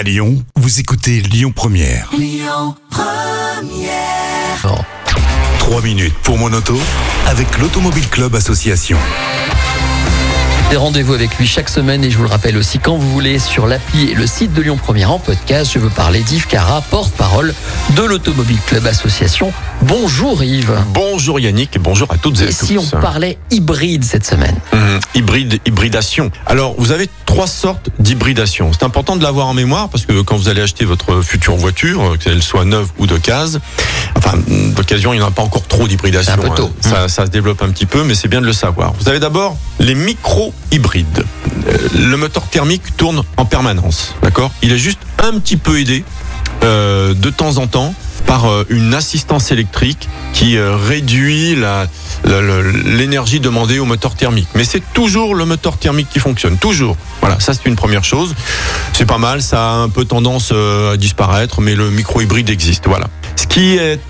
À Lyon, vous écoutez Lyon Première. Non. 3 minutes pour mon auto avec l'Automobile Club Association. Des rendez-vous avec lui chaque semaine et je vous le rappelle aussi quand vous voulez sur l'appli et le site de Lyon Première en podcast. Je veux parler d'Yves Cara, porte-parole de l'Automobile Club Association. Bonjour Yves. Bonjour Yannick et bonjour à toutes et, Et à si on tous. parlait hybride cette semaine? Hum, hybride, hybridation. Alors, vous avez trois sortes d'hybridation. C'est important de l'avoir en mémoire parce que quand vous allez acheter votre future voiture, euh, qu'elle soit neuve ou de case, enfin, hum, d'occasion, il n'y en a pas encore trop d'hybridation. C'est un peu tôt. hein. Ça, ça se développe un petit peu, mais c'est bien de le savoir. Vous avez d'abord les micro-hybrides. Euh, le moteur thermique tourne en permanence, d'accord? Il est juste un petit peu aidé euh, de temps en temps par euh, une assistance électrique qui euh, réduit l'énergie demandée au moteur thermique. Mais c'est toujours le moteur thermique qui fonctionne, toujours. Voilà, ça c'est une première chose. C'est pas mal, ça a un peu tendance à disparaître, mais le micro-hybride existe. Voilà. Ce qui est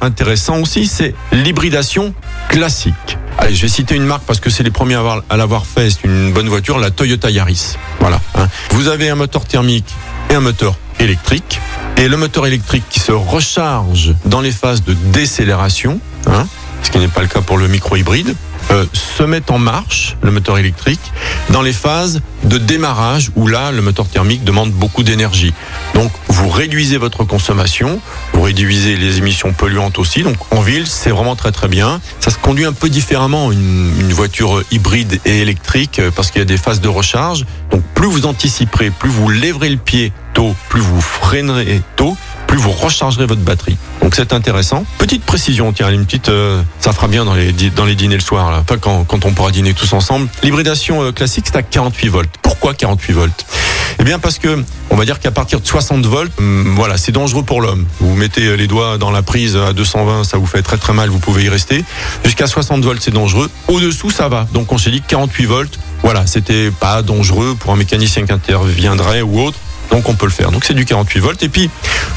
intéressant aussi, c'est l'hybridation classique. Allez, je vais citer une marque parce que c'est les premiers à, avoir- à l'avoir fait. C'est une bonne voiture, la Toyota Yaris. Voilà. hein. Vous avez un moteur thermique et un moteur électrique. Et le moteur électrique qui se recharge dans les phases de décélération, hein, ce qui n'est pas le cas pour le micro-hybride, euh, se met en marche, le moteur électrique, dans les phases de démarrage où là, le moteur thermique demande beaucoup d'énergie. Donc, vous réduisez votre consommation, vous réduisez les émissions polluantes aussi. Donc, en ville, c'est vraiment très très bien. Ça se conduit un peu différemment, une, une voiture hybride et électrique, euh, parce qu'il y a des phases de recharge. Donc, plus vous anticiperez, plus vous lèverez le pied tôt, plus vous freinerez tôt, plus vous rechargerez votre batterie. Donc c'est intéressant. Petite précision, tiens, une petite, euh, ça fera bien dans les dans les dîners le soir là. Enfin quand quand on pourra dîner tous ensemble. L'hybridation euh, classique c'est à 48 volts. Pourquoi 48 volts? Eh bien parce que on va dire qu'à partir de 60 volts, hum, voilà, c'est dangereux pour l'homme. Vous mettez les doigts dans la prise à 220, ça vous fait très très mal, vous pouvez y rester. Jusqu'à 60 volts, c'est dangereux. Au-dessous, ça va. Donc on s'est dit que 48 volts, voilà, c'était pas dangereux pour un mécanicien qui interviendrait ou autre. Donc on peut le faire. Donc c'est du 48 volts. Et puis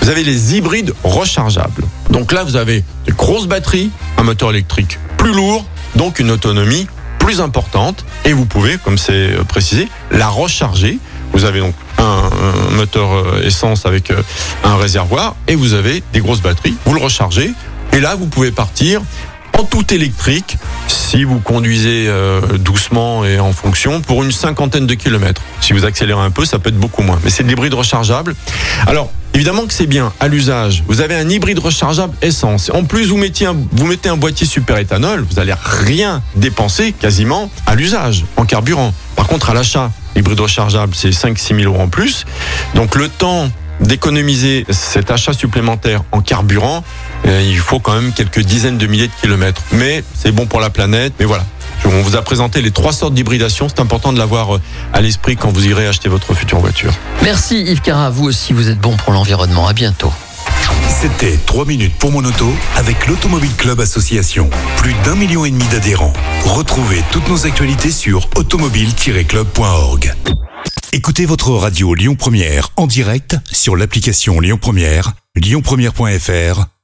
vous avez les hybrides rechargeables. Donc là vous avez des grosses batteries, un moteur électrique plus lourd, donc une autonomie plus importante. Et vous pouvez, comme c'est euh, précisé, la recharger. Vous avez donc un, un moteur euh, essence avec euh, un réservoir et vous avez des grosses batteries. Vous le rechargez et là vous pouvez partir en tout électrique si vous conduisez euh, doucement et en fonction pour une cinquantaine de kilomètres. Si vous accélérez un peu, ça peut être beaucoup moins. Mais c'est de l'hybride rechargeable. Alors, évidemment que c'est bien à l'usage. Vous avez un hybride rechargeable essence. En plus, vous, mettiez un- vous mettez un boîtier super éthanol, vous allez rien dépenser quasiment à l'usage, en carburant. Par contre, à l'achat, l'hybride rechargeable, c'est 5-6 000 euros en plus. Donc le temps d'économiser cet achat supplémentaire en carburant, euh, il faut quand même quelques dizaines de milliers de kilomètres. Mais c'est bon pour la planète. Mais voilà. On vous a présenté les trois sortes d'hybridation. C'est important de l'avoir euh, à l'esprit quand vous irez acheter votre future voiture. Merci Yves Cara, vous aussi vous êtes bon pour l'environnement. À bientôt. C'était 3 minutes pour mon auto avec l'Automobile Club Association. Plus d'un million et demi d'adhérents. Retrouvez toutes nos actualités sur automobile-club.org. Écoutez votre radio Lyon Première en direct sur l'application Lyon Première, lyonpremière.fr